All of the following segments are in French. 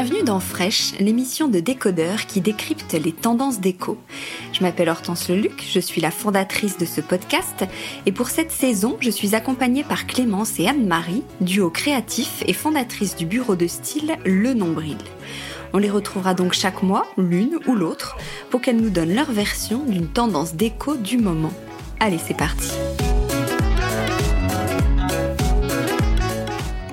Bienvenue dans Fresh, l'émission de décodeurs qui décrypte les tendances déco. Je m'appelle Hortense Leluc, je suis la fondatrice de ce podcast et pour cette saison, je suis accompagnée par Clémence et Anne-Marie, duo créatif et fondatrice du bureau de style Le Nombril. On les retrouvera donc chaque mois, l'une ou l'autre, pour qu'elles nous donnent leur version d'une tendance déco du moment. Allez, c'est parti.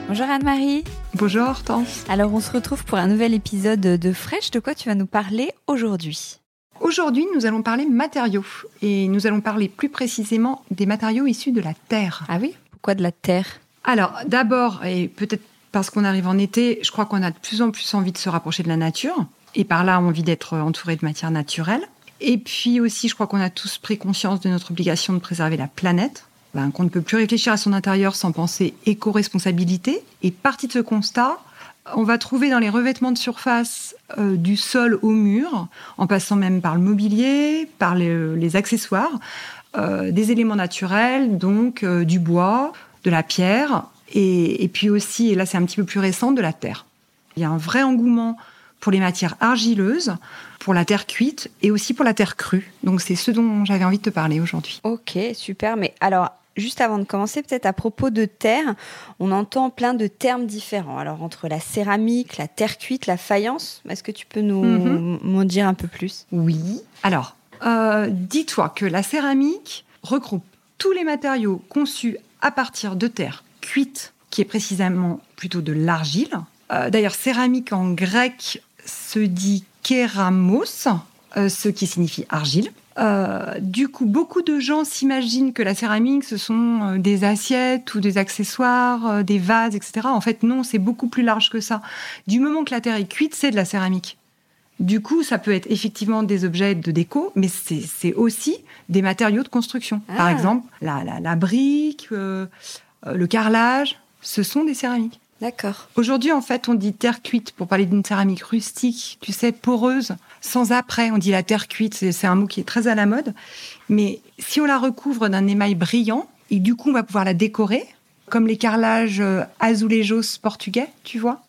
Bonjour Anne-Marie. Bonjour Hortense. Alors on se retrouve pour un nouvel épisode de Fresh. De quoi tu vas nous parler aujourd'hui? Aujourd'hui, nous allons parler matériaux et nous allons parler plus précisément des matériaux issus de la terre. Ah oui? Pourquoi de la terre? Alors d'abord, et peut-être parce qu'on arrive en été, je crois qu'on a de plus en plus envie de se rapprocher de la nature et par là envie d'être entouré de matières naturelles. Et puis aussi, je crois qu'on a tous pris conscience de notre obligation de préserver la planète. Qu'on ne peut plus réfléchir à son intérieur sans penser éco-responsabilité. Et partie de ce constat, on va trouver dans les revêtements de surface euh, du sol au mur, en passant même par le mobilier, par les, accessoires, euh, des éléments naturels, donc euh, du bois, de la pierre, et, et puis aussi, et là c'est un petit peu plus récent, de la terre. Il y a un vrai engouement pour les matières argileuses, pour la terre cuite et aussi pour la terre crue. Donc c'est ce dont j'avais envie de te parler aujourd'hui. Ok, super. Mais alors, juste avant de commencer, peut-être à propos de terre, on entend plein de termes différents. Alors, entre la céramique, la terre cuite, la faïence, est-ce que tu peux nous m'en dire un peu plus? Oui. Alors, euh, dis-toi que la céramique regroupe tous les matériaux conçus à partir de terre cuite, qui est précisément plutôt de l'argile. Euh, d'ailleurs, céramique en grec se dit kéramos, euh, ce qui signifie argile. Euh, du coup, beaucoup de gens s'imaginent que la céramique, ce sont euh, des assiettes ou des accessoires, euh, des vases, etc. En fait, non, c'est beaucoup plus large que ça. Du moment que la terre est cuite, c'est de la céramique. Du coup, ça peut être effectivement des objets de déco, mais c'est aussi des matériaux de construction. Par ah. exemple, la, brique, le carrelage, ce sont des céramiques. D'accord. Aujourd'hui, en fait, on dit terre cuite pour parler d'une céramique rustique, tu sais, poreuse, sans après. On dit la terre cuite, c'est un mot qui est très à la mode. Mais si on la recouvre d'un émail brillant, et du coup, on va pouvoir la décorer, comme les carrelages euh, azulejos portugais, tu vois.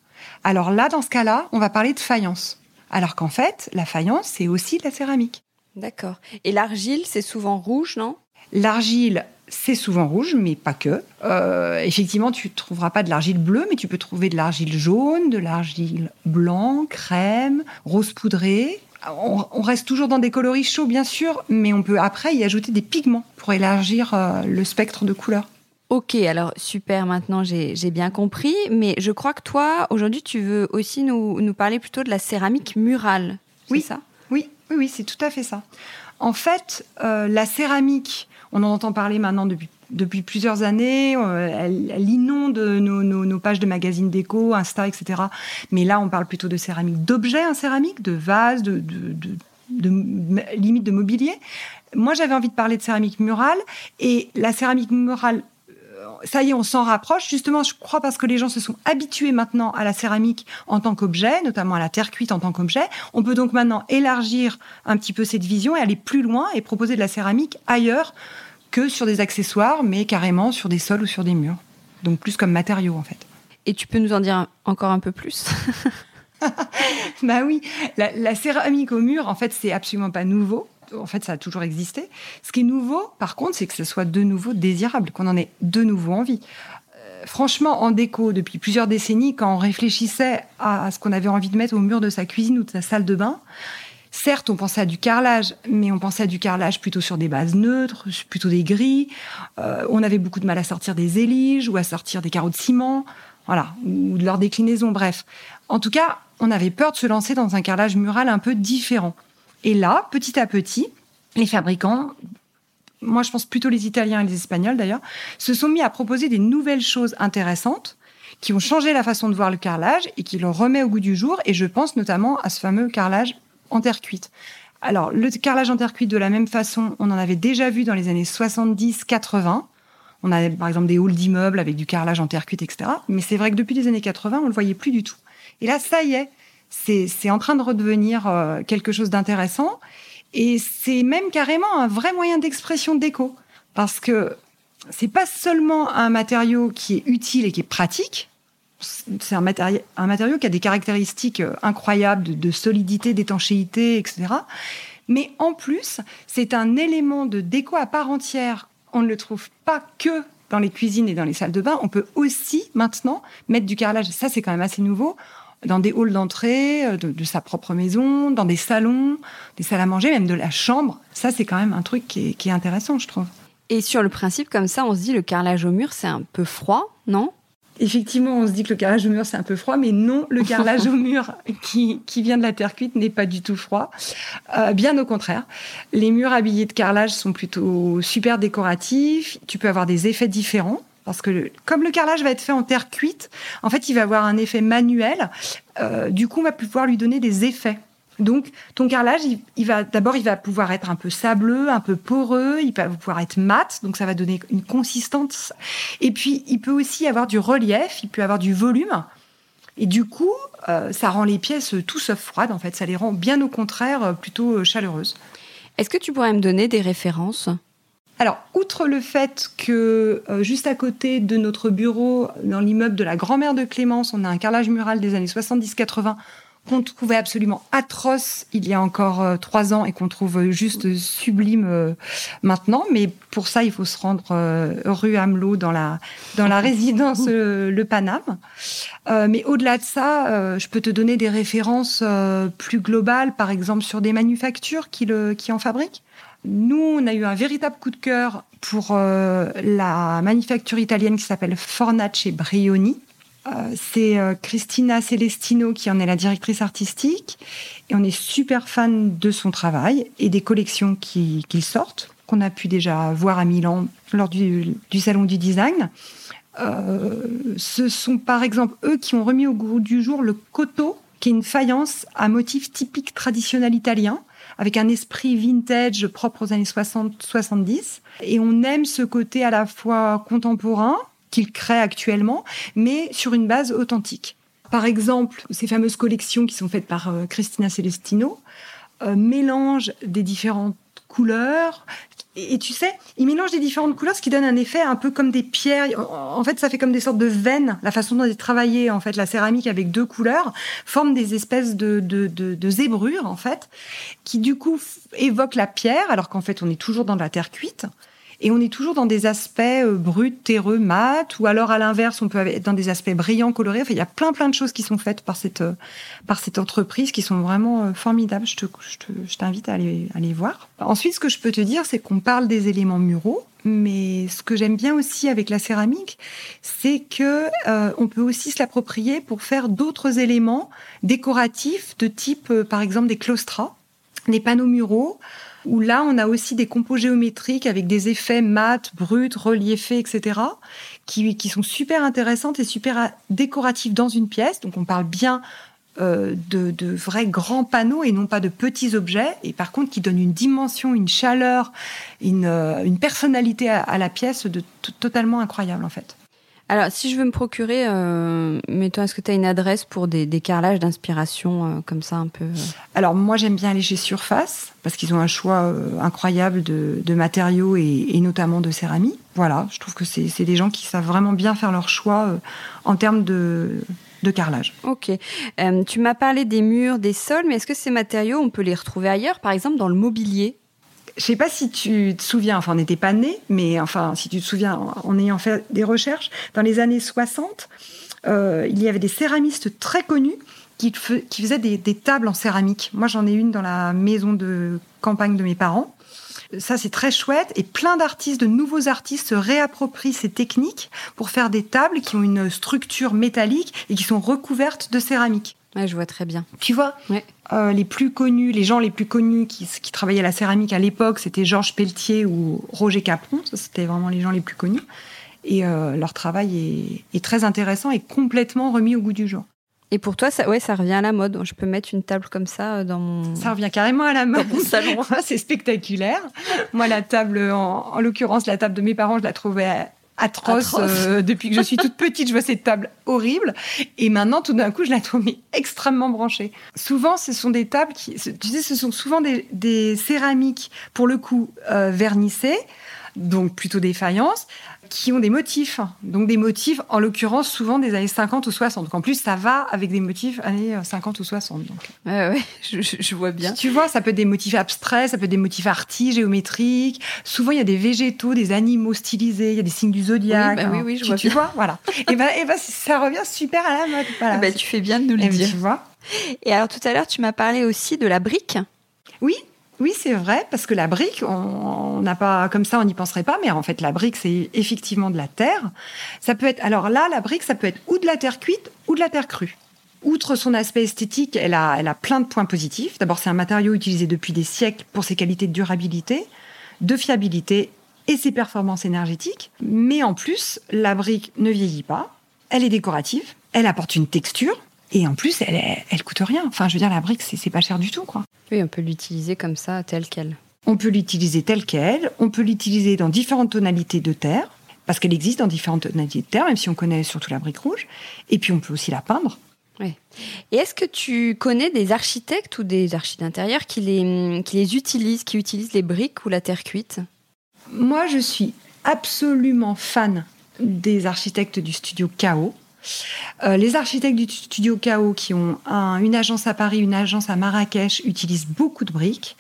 Alors là, dans ce cas-là, on va parler de faïence. Alors qu'en fait, la faïence, c'est aussi de la céramique. D'accord. Et l'argile, c'est souvent rouge, non? L'argile, c'est souvent rouge, mais pas que. Euh, effectivement, tu ne trouveras pas de l'argile bleue, mais tu peux trouver de l'argile jaune, de l'argile blanc, crème, rose poudrée. On, reste toujours dans des coloris chauds, bien sûr, mais on peut après y ajouter des pigments pour élargir euh, le spectre de couleurs. Ok, alors super, maintenant j'ai bien compris, mais je crois que toi, aujourd'hui, tu veux aussi nous, parler plutôt de la céramique murale. Oui, ça? Oui, oui, oui, c'est tout à fait ça. En fait, euh, la céramique on en entend parler maintenant depuis, depuis plusieurs années. Euh, elle, inonde nos, pages de magazines déco, Insta, etc. Mais là, on parle plutôt de céramique, d'objets en céramique, de vases, de, de, limite de mobilier. Moi, j'avais envie de parler de céramique murale. Et la céramique murale ça y est, on s'en rapproche. Justement, je crois parce que les gens se sont habitués maintenant à la céramique en tant qu'objet, notamment à la terre cuite en tant qu'objet. On peut donc maintenant élargir un petit peu cette vision et aller plus loin et proposer de la céramique ailleurs que sur des accessoires, mais carrément sur des sols ou sur des murs. Donc plus comme matériau en fait. Et tu peux nous en dire encore un peu plus? Bah oui, la, la céramique au mur, en fait, c'est absolument pas nouveau en fait, ça a toujours existé. Ce qui est nouveau, par contre, c'est que ce soit de nouveau désirable, qu'on en ait de nouveau envie. Euh, franchement, en déco, depuis plusieurs décennies, quand on réfléchissait à, ce qu'on avait envie de mettre au mur de sa cuisine ou de sa salle de bain, certes, on pensait à du carrelage, mais on pensait à du carrelage plutôt sur des bases neutres, plutôt des gris. Euh, on avait beaucoup de mal à sortir des éliges ou à sortir des carreaux de ciment, voilà, ou de leur déclinaison, bref. En tout cas, on avait peur de se lancer dans un carrelage mural un peu différent. Et là, petit à petit, les fabricants, moi je pense plutôt les Italiens et les Espagnols d'ailleurs, se sont mis à proposer des nouvelles choses intéressantes qui ont changé la façon de voir le carrelage et qui le remet au goût du jour. Et je pense notamment à ce fameux carrelage en terre cuite. Alors, le carrelage en terre cuite, de la même façon, on en avait déjà vu dans les années 70-80. On avait par exemple des halls d'immeubles avec du carrelage en terre cuite, etc. Mais c'est vrai que depuis les années 80, on le voyait plus du tout. Et là, ça y est, c'est en train de redevenir euh, quelque chose d'intéressant. Et c'est même carrément un vrai moyen d'expression déco. Parce que c'est pas seulement un matériau qui est utile et qui est pratique. C'est un matériau, qui a des caractéristiques euh, incroyables de, solidité, d'étanchéité, etc. Mais en plus, c'est un élément de déco à part entière. On ne le trouve pas que dans les cuisines et dans les salles de bain. On peut aussi maintenant mettre du carrelage. Ça, c'est quand même assez nouveau dans des halls d'entrée euh, de, sa propre maison, dans des salons, des salles à manger, même de la chambre. Ça, c'est quand même un truc qui est, intéressant, je trouve. Et sur le principe, comme ça, on se dit le carrelage au mur, c'est un peu froid, non? Effectivement, on se dit que le carrelage au mur, c'est un peu froid, mais non, le carrelage au mur qui, vient de la terre cuite n'est pas du tout froid. Euh, bien au contraire. Les murs habillés de carrelage sont plutôt super décoratifs. Tu peux avoir des effets différents. Parce que comme le carrelage va être fait en terre cuite, en fait, il va avoir un effet manuel. Euh, du coup, on va pouvoir lui donner des effets. Donc, ton carrelage, il, va d'abord, il va pouvoir être un peu sableux, un peu poreux. Il va pouvoir être mat, donc ça va donner une consistance. Et puis, il peut aussi avoir du relief. Il peut avoir du volume. Et du coup, euh, ça rend les pièces tout sauf froides. En fait, ça les rend bien au contraire euh, plutôt chaleureuses. Est-ce que tu pourrais me donner des références? Alors, outre le fait que euh, juste à côté de notre bureau, dans l'immeuble de la grand-mère de Clémence, on a un carrelage mural des années 70-80 qu'on trouvait absolument atroce il y a encore euh, trois ans et qu'on trouve juste sublime euh, maintenant. Mais pour ça, il faut se rendre rue Hamelot dans la, dans la résidence Le Paname. mais au-delà de ça, je peux te donner des références plus globales, par exemple sur des manufactures qui, le, qui en fabriquent. Nous, on a eu un véritable coup de cœur pour euh, la manufacture italienne qui s'appelle Fornace Brioni. Euh, c'est euh, Cristina Celestino qui en est la directrice artistique et on est super fan de son travail et des collections qu'il qui sortent, qu'on a pu déjà voir à Milan lors du, salon du design. ce sont par exemple eux qui ont remis au goût du jour le coteau, qui est une faïence à motif typique traditionnel italien avec un esprit vintage propre aux années 60-70. Et on aime ce côté à la fois contemporain qu'il crée actuellement, mais sur une base authentique. Par exemple, ces fameuses collections qui sont faites par euh, Christina Celestino euh, mélangent des différentes couleurs, et, tu sais, il mélange des différentes couleurs, ce qui donne un effet un peu comme des pierres. En, fait, ça fait comme des sortes de veines. La façon dont est travaillée, en fait, la céramique avec deux couleurs forme des espèces de, de, de, de zébrures, en fait, qui du coup évoquent la pierre, alors qu'en fait, on est toujours dans de la terre cuite. Et on est toujours dans des aspects euh, bruts, terreux, mat, ou alors à l'inverse, on peut être dans des aspects brillants, colorés. Enfin, il y a plein plein de choses qui sont faites par cette euh, par cette entreprise qui sont vraiment euh, formidables. Je te je t'invite à aller à aller voir. Ensuite, ce que je peux te dire, c'est qu'on parle des éléments muraux, mais ce que j'aime bien aussi avec la céramique, c'est que on peut aussi se l'approprier pour faire d'autres éléments décoratifs de type, par exemple, des claustras, des panneaux muraux où là, on a aussi des compos géométriques avec des effets mat, bruts, reliefés, etc., qui, sont super intéressantes et super décoratifs dans une pièce. Donc, on parle bien de, de, vrais grands panneaux et non pas de petits objets, et par contre qui donnent une dimension, une chaleur, une, une personnalité à, à, la pièce de totalement incroyable en fait. Alors, si je veux me procurer, euh, toi est-ce que tu as une adresse pour des, des carrelages d'inspiration euh, comme ça un peu euh Alors, moi, j'aime bien aller chez Surface parce qu'ils ont un choix incroyable de, de matériaux et, et, notamment de céramique. Voilà, je trouve que c'est des gens qui savent vraiment bien faire leur choix en termes de, de carrelage. Ok. tu m'as parlé des murs, des sols, mais est-ce que ces matériaux, on peut les retrouver ailleurs, par exemple dans le mobilier? Je sais pas si tu te souviens, enfin on n'était pas né, mais enfin si tu te souviens en, ayant fait des recherches, dans les années 60, euh, il y avait des céramistes très connus qui, qui faisaient des, des, tables en céramique. Moi j'en ai une dans la maison de campagne de mes parents. Ça, c'est très chouette. Et plein d'artistes, de nouveaux artistes se réapproprient ces techniques pour faire des tables qui ont une structure métallique et qui sont recouvertes de céramique. Ouais, je vois très bien. Tu vois ouais. euh, Les plus connus, les gens les plus connus qui, qui travaillaient à la céramique à l'époque, c'était Georges Pelletier ou Roger Capron. C'était vraiment les gens les plus connus. Et euh, leur travail est, est, très intéressant et complètement remis au goût du jour. Et pour toi, ça, ouais, ça revient à la mode. Je peux mettre une table comme ça euh, dans mon. Ça revient carrément à la mode. Dans mon salon. c'est spectaculaire. Moi, la table, en, en l'occurrence, la table de mes parents, je la trouvais atroce, atroce. Euh, depuis que je suis toute petite. Je vois cette table horrible. Et maintenant, tout d'un coup, je la trouve mais, extrêmement branchée. Souvent, ce sont des tables qui, tu sais, ce sont souvent des, des céramiques, pour le coup, euh, vernissées, donc plutôt des faïences, qui ont des motifs. Donc des motifs, en l'occurrence, souvent des années 50 ou 60. Donc en plus, ça va avec des motifs années 50 ou 60. Donc. Ouais, je, je vois bien. Tu vois, ça peut être des motifs abstraits, ça peut être des motifs artis, géométriques. Souvent, il y a des végétaux, des animaux stylisés, il y a des signes du zodiaque. Oui, bah, oui, oui, je tu, vois tu bien. vois, voilà. et ben, et ben, ça revient super à la mode. Voilà. Bah, tu fais bien de nous le et dire. Tu vois. Et alors, tout à l'heure, tu m'as parlé aussi de la brique. Oui, oui, c'est vrai, parce que la brique, on n'a pas comme ça, on n'y penserait pas, mais en fait, la brique, c'est effectivement de la terre. Ça peut être, alors là, la brique, ça peut être ou de la terre cuite ou de la terre crue. Outre son aspect esthétique, elle a, elle a plein de points positifs. D'abord, c'est un matériau utilisé depuis des siècles pour ses qualités de durabilité, de fiabilité et ses performances énergétiques. Mais en plus, la brique ne vieillit pas, elle est décorative, elle apporte une texture, et en plus, elle, elle coûte rien. Enfin, je veux dire, la brique, c'est pas cher du tout, quoi. Oui, on peut l'utiliser comme ça, telle qu'elle. On peut l'utiliser telle qu'elle. On peut l'utiliser dans différentes tonalités de terre, parce qu'elle existe dans différentes tonalités de terre, même si on connaît surtout la brique rouge. Et puis, on peut aussi la peindre. Oui. Et est-ce que tu connais des architectes ou des architectes d'intérieur qui les, qui les utilisent, qui utilisent les briques ou la terre cuite? Moi, je suis absolument fan des architectes du studio KO. Euh, les architectes du studio KO qui ont un, une agence à Paris, une agence à Marrakech utilisent beaucoup de briques.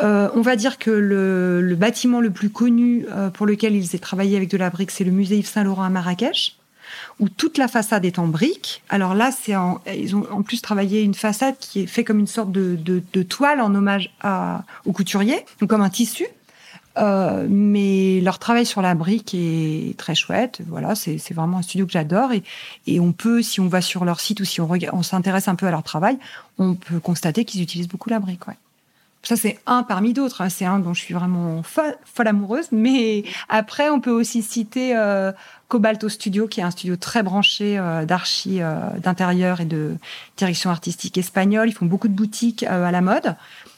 Euh, on va dire que le, bâtiment le plus connu euh, pour lequel ils aient travaillé avec de la brique, c'est le musée Yves Saint Laurent à Marrakech, où toute la façade est en briques. Alors là, ils ont en plus travaillé une façade qui est fait comme une sorte de, toile en hommage au couturier, donc comme un tissu. Euh, mais leur travail sur la brique est très chouette. Voilà, c'est vraiment un studio que j'adore et, on peut, si on va sur leur site ou si on, s'intéresse un peu à leur travail, on peut constater qu'ils utilisent beaucoup la brique. Ça, c'est un parmi d'autres. Hein. C'est un dont je suis vraiment folle, folle, amoureuse. Mais après, on peut aussi citer euh, Cobalto Studio, qui est un studio très branché euh, d'archi, euh, d'intérieur et de direction artistique espagnole. Ils font beaucoup de boutiques euh, à la mode.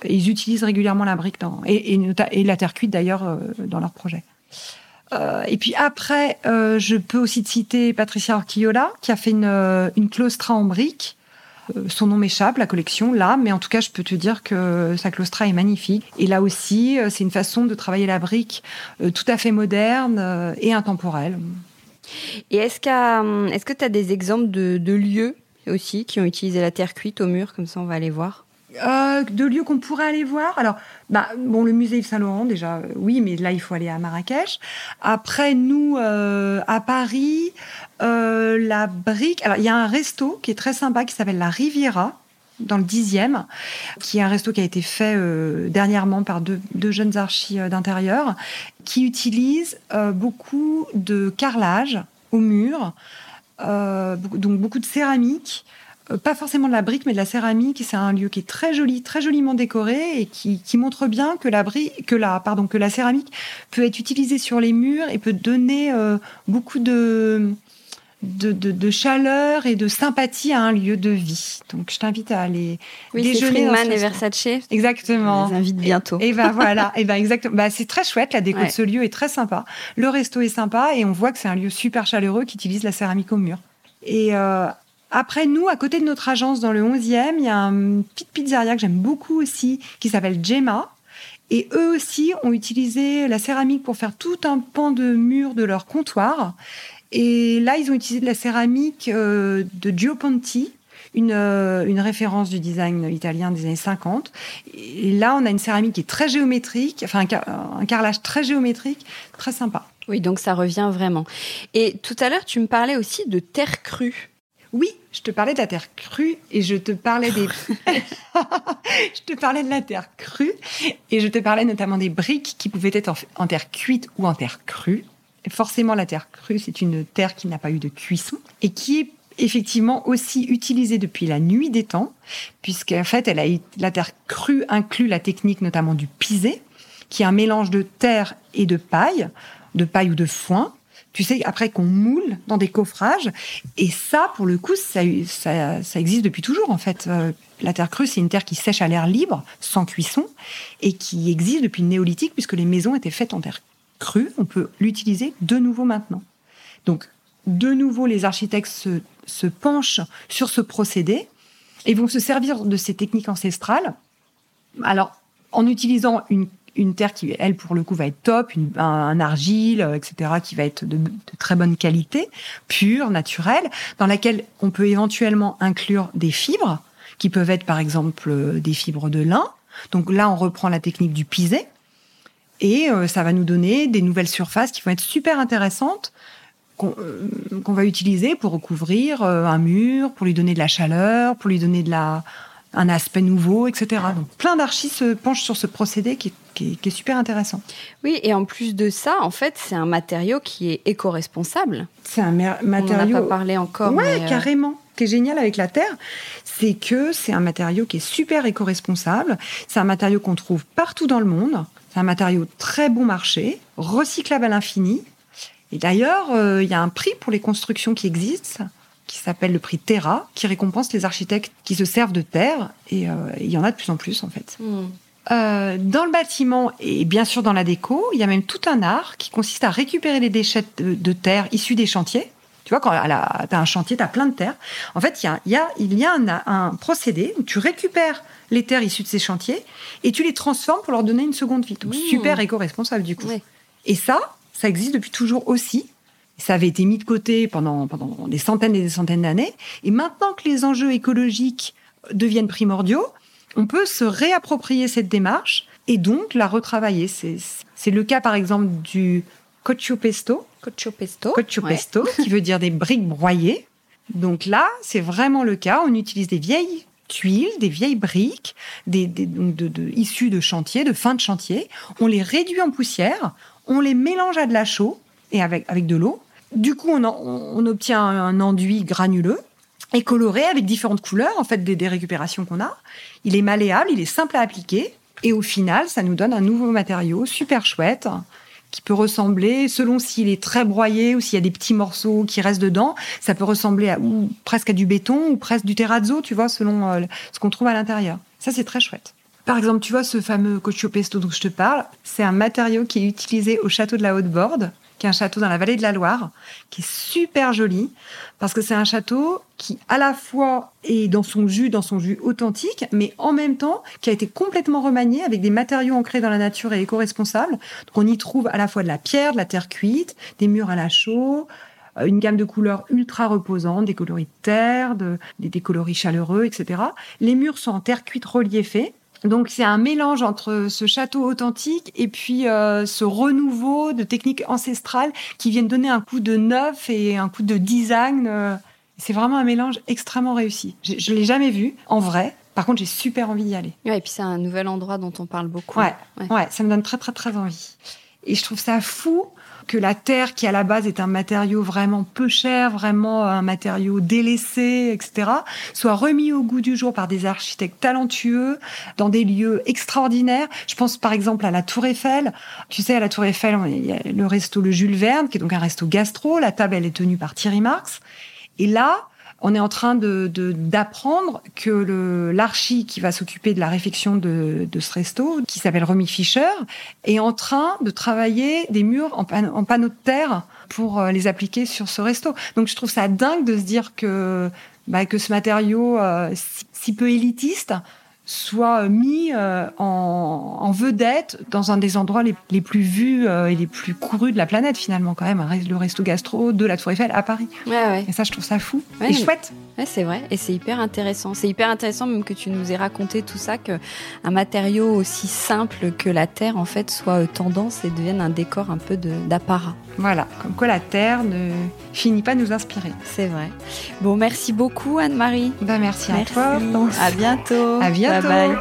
Ils utilisent régulièrement la brique dans, et, et, et la terre cuite d'ailleurs euh, dans leurs projets. Euh, et puis après, je peux aussi citer Patricia Orquillola, qui a fait une, une claustra en brique. Son nom m'échappe, la collection, là, mais en tout cas, je peux te dire que sa claustra est magnifique. Et là aussi, c'est une façon de travailler la brique tout à fait moderne et intemporelle. Et est-ce qu est-ce que tu as des exemples de, lieux aussi qui ont utilisé la terre cuite au mur Comme ça, on va aller voir? Euh, de lieux qu'on pourrait aller voir. Alors, bah, bon, le musée Yves Saint Laurent, déjà, euh, oui, mais là, il faut aller à Marrakech. Après, nous, euh, à Paris, la brique. Alors, il y a un resto qui est très sympa qui s'appelle la Riviera dans le dixième, qui est un resto qui a été fait dernièrement par deux, jeunes archis d'intérieur, qui utilisent euh, beaucoup de carrelage au mur, donc beaucoup de céramique, pas forcément de la brique, mais de la céramique. C'est un lieu qui est très joli, très joliment décoré et qui, qui montre bien que la, brique, que, la, pardon, que la céramique peut être utilisée sur les murs et peut donner euh, beaucoup de de, de, chaleur et de sympathie à un lieu de vie. Donc, je t'invite à aller oui, déjeuner. Friedman et Versace. Exactement. Je les invite bientôt. Et, ben voilà. et ben exactement. Bah, c'est très chouette. La déco de ce lieu est très sympa. Le resto est sympa et on voit que c'est un lieu super chaleureux qui utilise la céramique au mur. Et euh, après, nous, à côté de notre agence dans le 11e, il y a une petite pizzeria que j'aime beaucoup aussi qui s'appelle Gemma. Et eux aussi ont utilisé la céramique pour faire tout un pan de mur de leur comptoir. Et là, ils ont utilisé de la céramique euh, de Gio Ponti, une, euh, une, référence du design italien des années 50. Et là, on a une céramique qui est très géométrique, enfin un, carrelage très géométrique, très sympa. Oui, donc ça revient vraiment. Et tout à l'heure, tu me parlais aussi de terre crue. Oui, je te parlais de la terre crue et je te parlais des. je te parlais de la terre crue et je te parlais notamment des briques qui pouvaient être en terre cuite ou en terre crue forcément, la terre crue, c'est une terre qui n'a pas eu de cuisson et qui est effectivement aussi utilisée depuis la nuit des temps, puisqu'en fait, elle a, la terre crue inclut la technique notamment du pisé, qui est un mélange de terre et de paille, de paille ou de foin. Tu sais, après qu'on moule dans des coffrages. Et ça, pour le coup, ça, ça, existe depuis toujours, en fait. Euh, la terre crue, c'est une terre qui sèche à l'air libre, sans cuisson, et qui existe depuis le néolithique, puisque les maisons étaient faites en terre cru, on peut l'utiliser de nouveau maintenant. Donc, de nouveau, les architectes se, penchent sur ce procédé et vont se servir de ces techniques ancestrales. Alors, en utilisant une, terre qui, elle, pour le coup, va être top, un, argile, etc., qui va être de, très bonne qualité, pure, naturelle, dans laquelle on peut éventuellement inclure des fibres, qui peuvent être, par exemple, des fibres de lin. Donc là, on reprend la technique du pisé. Et euh, ça va nous donner des nouvelles surfaces qui vont être super intéressantes qu'on euh, va utiliser pour recouvrir euh, un mur, pour lui donner de la chaleur, pour lui donner de la, un aspect nouveau, etc. Donc plein d'archis se penchent sur ce procédé qui est, super intéressant. Oui, et en plus de ça, en fait, c'est un matériau qui est éco-responsable. C'est un matériau. On n'en a pas parlé encore. Ouais, carrément. Ce qui est génial avec la terre, c'est que c'est un matériau qui est super éco-responsable. C'est un matériau qu'on trouve partout dans le monde. C'est un matériau très bon marché, recyclable à l'infini. Et d'ailleurs, euh, il y a un prix pour les constructions qui existent, qui s'appelle le prix Terra, qui récompense les architectes qui se servent de terre. Et euh, il y en a de plus en plus, en fait. Hmm. Euh, dans le bâtiment et bien sûr dans la déco, il y a même tout un art qui consiste à récupérer les déchets de, terre issus des chantiers. Tu vois, quand tu as un chantier, tu as plein de terre. En fait, il y a, y a, il y a un, un procédé où tu récupères les terres issues de ces chantiers et tu les transformes pour leur donner une seconde vie. Donc, super éco-responsable du coup. Et ça, ça existe depuis toujours aussi. Ça avait été mis de côté pendant, pendant des centaines et des centaines d'années. Et maintenant que les enjeux écologiques deviennent primordiaux, on peut se réapproprier cette démarche et donc la retravailler. C'est le cas, par exemple, du coccio pesto. Pesto. Qui veut dire des briques broyées. Donc là, c'est vraiment le cas. On utilise des vieilles tuiles, des vieilles briques, des, de, issues de chantier, de fin de chantier. On les réduit en poussière, on les mélange à de la chaux et avec, avec de l'eau. Du coup, on, on, obtient un enduit granuleux et coloré avec différentes couleurs, en fait, des, récupérations qu'on a. Il est malléable, il est simple à appliquer. Et au final, ça nous donne un nouveau matériau super chouette qui peut ressembler, selon s'il est très broyé ou s'il y a des petits morceaux qui restent dedans, ça peut ressembler à, ou presque à du béton ou presque du terrazzo, tu vois, selon euh, ce qu'on trouve à l'intérieur. Ça, c'est très chouette. Par exemple, tu vois, ce fameux cocho pesto dont je te parle, c'est un matériau qui est utilisé au château de la Haute-Borde, qui est un château dans la vallée de la Loire, qui est super joli, parce que c'est un château qui, à la fois, est dans son jus, dans son jus authentique, mais en même temps, qui a été complètement remanié avec des matériaux ancrés dans la nature et éco-responsables. Donc, on y trouve à la fois de la pierre, de la terre cuite, des murs à la chaux, euh, une gamme de couleurs ultra reposantes, des coloris de terre, des coloris chaleureux, etc. Les murs sont en terre cuite reliefée. Donc c'est un mélange entre ce château authentique et puis euh, ce renouveau de techniques ancestrales qui viennent donner un coup de neuf et un coup de design. Euh. c'est vraiment un mélange extrêmement réussi. Je, ne l'ai jamais vu en vrai. Par contre, j'ai super envie d'y aller. Ouais, et puis c'est un nouvel endroit dont on parle beaucoup. Ouais, ouais, ça me donne très très très envie. Et je trouve ça fou que la terre, qui à la base est un matériau vraiment peu cher, vraiment un matériau délaissé, etc., soit remis au goût du jour par des architectes talentueux dans des lieux extraordinaires. Je pense par exemple à la Tour Eiffel. Tu sais, à la Tour Eiffel, il y a le resto Le Jules Verne, qui est donc un resto gastro. La table, elle est tenue par Thierry Marx. Et là, on est en train de d'apprendre que l'archi qui va s'occuper de la réfection de, de ce resto, qui s'appelle Romy Fischer, est en train de travailler des murs en, en panneaux de terre pour euh, les appliquer sur ce resto. Donc je trouve ça dingue de se dire que bah, que ce matériau euh, si, peu élitiste soit mis euh, en, vedette dans un des endroits les, plus vus euh, et les plus courus de la planète finalement quand même, le resto gastro de la Tour Eiffel à Paris. Et ça je trouve ça fou et chouette. c'est vrai et c'est hyper intéressant. C'est hyper intéressant même que tu nous aies raconté tout ça que un matériau aussi simple que la terre en fait soit tendance et devienne un décor un peu d'apparat. Voilà, comme quoi la terre ne finit pas de nous inspirer. C'est vrai. Bon, merci beaucoup Anne-Marie. Ben, merci, à toi. À bientôt. À bientôt. Bye bye.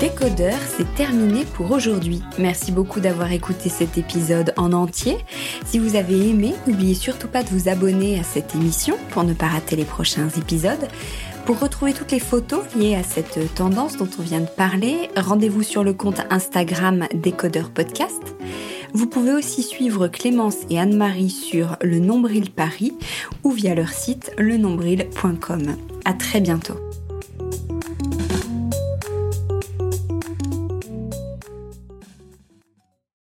Décodeur, c'est terminé pour aujourd'hui. Merci beaucoup d'avoir écouté cet épisode en entier. Si vous avez aimé, n'oubliez surtout pas de vous abonner à cette émission pour ne pas rater les prochains épisodes. Pour retrouver toutes les photos liées à cette tendance dont on vient de parler, rendez-vous sur le compte Instagram Décodeur Podcast. Vous pouvez aussi suivre Clémence et Anne-Marie sur le Nombril Paris ou via leur site lenombril.com. À très bientôt.